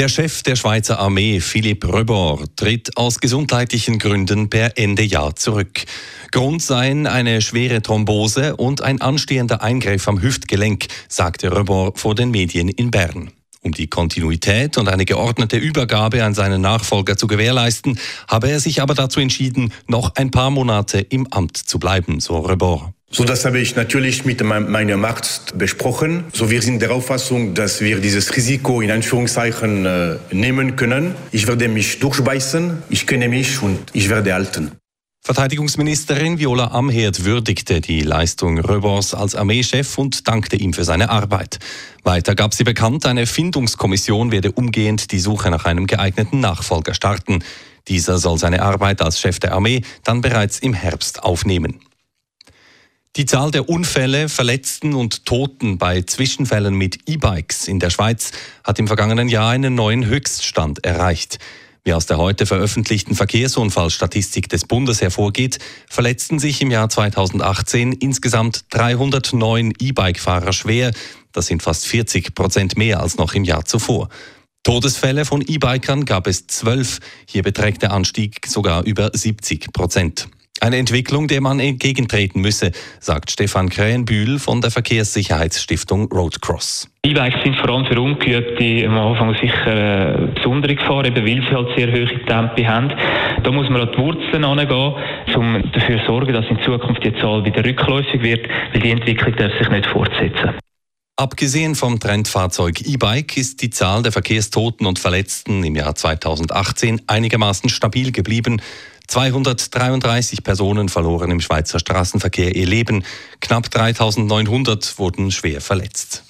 Der Chef der Schweizer Armee, Philipp Röbor, tritt aus gesundheitlichen Gründen per Ende Jahr zurück. Grund seien eine schwere Thrombose und ein anstehender Eingriff am Hüftgelenk, sagte Röbor vor den Medien in Bern. Um die Kontinuität und eine geordnete Übergabe an seinen Nachfolger zu gewährleisten, habe er sich aber dazu entschieden, noch ein paar Monate im Amt zu bleiben, so Rebor. So, das habe ich natürlich mit meinem Arzt besprochen. So, wir sind der Auffassung, dass wir dieses Risiko in Anführungszeichen äh, nehmen können. Ich werde mich durchbeißen, ich kenne mich und ich werde halten. Verteidigungsministerin Viola Amherd würdigte die Leistung Röbors als Armeechef und dankte ihm für seine Arbeit. Weiter gab sie bekannt, eine Findungskommission werde umgehend die Suche nach einem geeigneten Nachfolger starten. Dieser soll seine Arbeit als Chef der Armee dann bereits im Herbst aufnehmen. Die Zahl der Unfälle, Verletzten und Toten bei Zwischenfällen mit E-Bikes in der Schweiz hat im vergangenen Jahr einen neuen Höchststand erreicht. Wie aus der heute veröffentlichten Verkehrsunfallstatistik des Bundes hervorgeht, verletzten sich im Jahr 2018 insgesamt 309 E-Bike-Fahrer schwer. Das sind fast 40 Prozent mehr als noch im Jahr zuvor. Todesfälle von E-Bikern gab es zwölf. Hier beträgt der Anstieg sogar über 70 Prozent. Eine Entwicklung, der man entgegentreten müsse, sagt Stefan Krähenbühl von der Verkehrssicherheitsstiftung Roadcross. E-Bikes sind vor allem für Ungeübte am Anfang sicher eine besondere Gefahr, eben weil sie halt sehr hohe Tempi haben. Da muss man an die Wurzeln angehen, um dafür zu sorgen, dass in Zukunft die Zahl wieder rückläufig wird, weil die Entwicklung darf sich nicht fortsetzen. Abgesehen vom Trendfahrzeug E-Bike ist die Zahl der Verkehrstoten und Verletzten im Jahr 2018 einigermaßen stabil geblieben. 233 Personen verloren im Schweizer Straßenverkehr ihr Leben, knapp 3900 wurden schwer verletzt.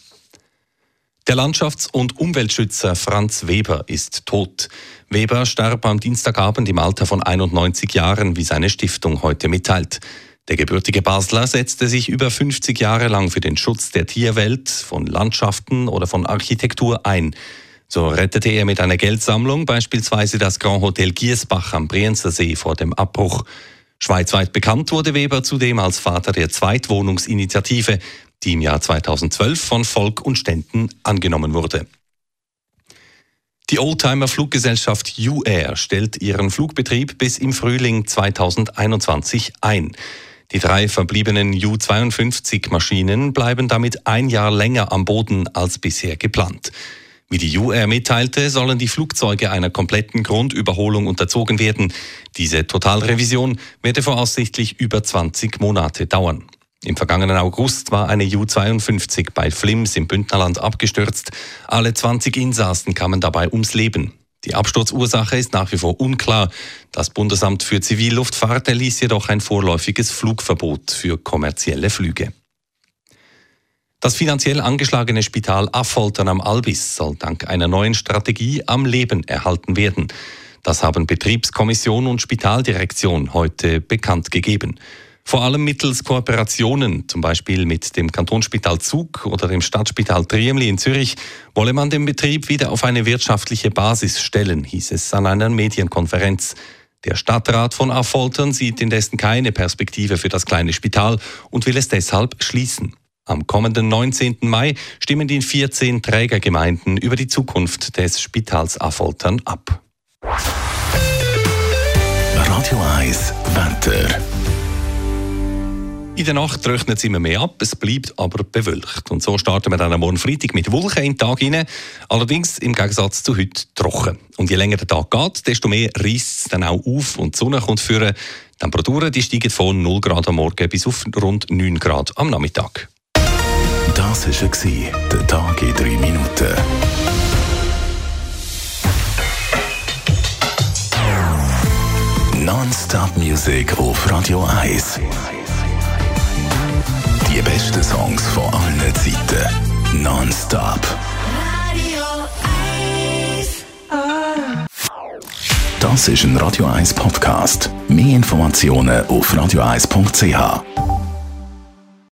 Der Landschafts- und Umweltschützer Franz Weber ist tot. Weber starb am Dienstagabend im Alter von 91 Jahren, wie seine Stiftung heute mitteilt. Der gebürtige Basler setzte sich über 50 Jahre lang für den Schutz der Tierwelt, von Landschaften oder von Architektur ein. So rettete er mit einer Geldsammlung beispielsweise das Grand Hotel Giersbach am Brienzer See vor dem Abbruch. Schweizweit bekannt wurde Weber zudem als Vater der Zweitwohnungsinitiative, die im Jahr 2012 von Volk und Ständen angenommen wurde. Die Oldtimer-Fluggesellschaft UAir stellt ihren Flugbetrieb bis im Frühling 2021 ein. Die drei verbliebenen U-52-Maschinen bleiben damit ein Jahr länger am Boden als bisher geplant. Wie die UR mitteilte, sollen die Flugzeuge einer kompletten Grundüberholung unterzogen werden. Diese Totalrevision werde voraussichtlich über 20 Monate dauern. Im vergangenen August war eine U-52 bei Flims im Bündnerland abgestürzt. Alle 20 Insassen kamen dabei ums Leben. Die Absturzursache ist nach wie vor unklar. Das Bundesamt für Zivilluftfahrt erließ jedoch ein vorläufiges Flugverbot für kommerzielle Flüge. Das finanziell angeschlagene Spital Affoltern am Albis soll dank einer neuen Strategie am Leben erhalten werden. Das haben Betriebskommission und Spitaldirektion heute bekannt gegeben. Vor allem mittels Kooperationen, zum Beispiel mit dem Kantonsspital Zug oder dem Stadtspital Triemli in Zürich, wolle man den Betrieb wieder auf eine wirtschaftliche Basis stellen, hieß es an einer Medienkonferenz. Der Stadtrat von Affoltern sieht indessen keine Perspektive für das kleine Spital und will es deshalb schließen. Am kommenden 19. Mai stimmen die 14 Trägergemeinden über die Zukunft des Spitals Affoltern ab. Radio 1 Wetter. In der Nacht rechnet es immer mehr ab, es bleibt aber bewölkt. Und so starten wir dann am Morgen Freitag mit Wolken in den Tag hinein, allerdings im Gegensatz zu heute trocken. Und je länger der Tag geht, desto mehr reißt es dann auch auf und die Sonne kommt führen. Die Temperaturen die steigen von 0 Grad am Morgen bis auf rund 9 Grad am Nachmittag. Das war der Tag in drei Minuten. Non-Stop Music auf Radio 1. Die besten Songs von allen Zeiten. Non-Stop. Radio 1. Das ist ein Radio 1 Podcast. Mehr Informationen auf radio1.ch.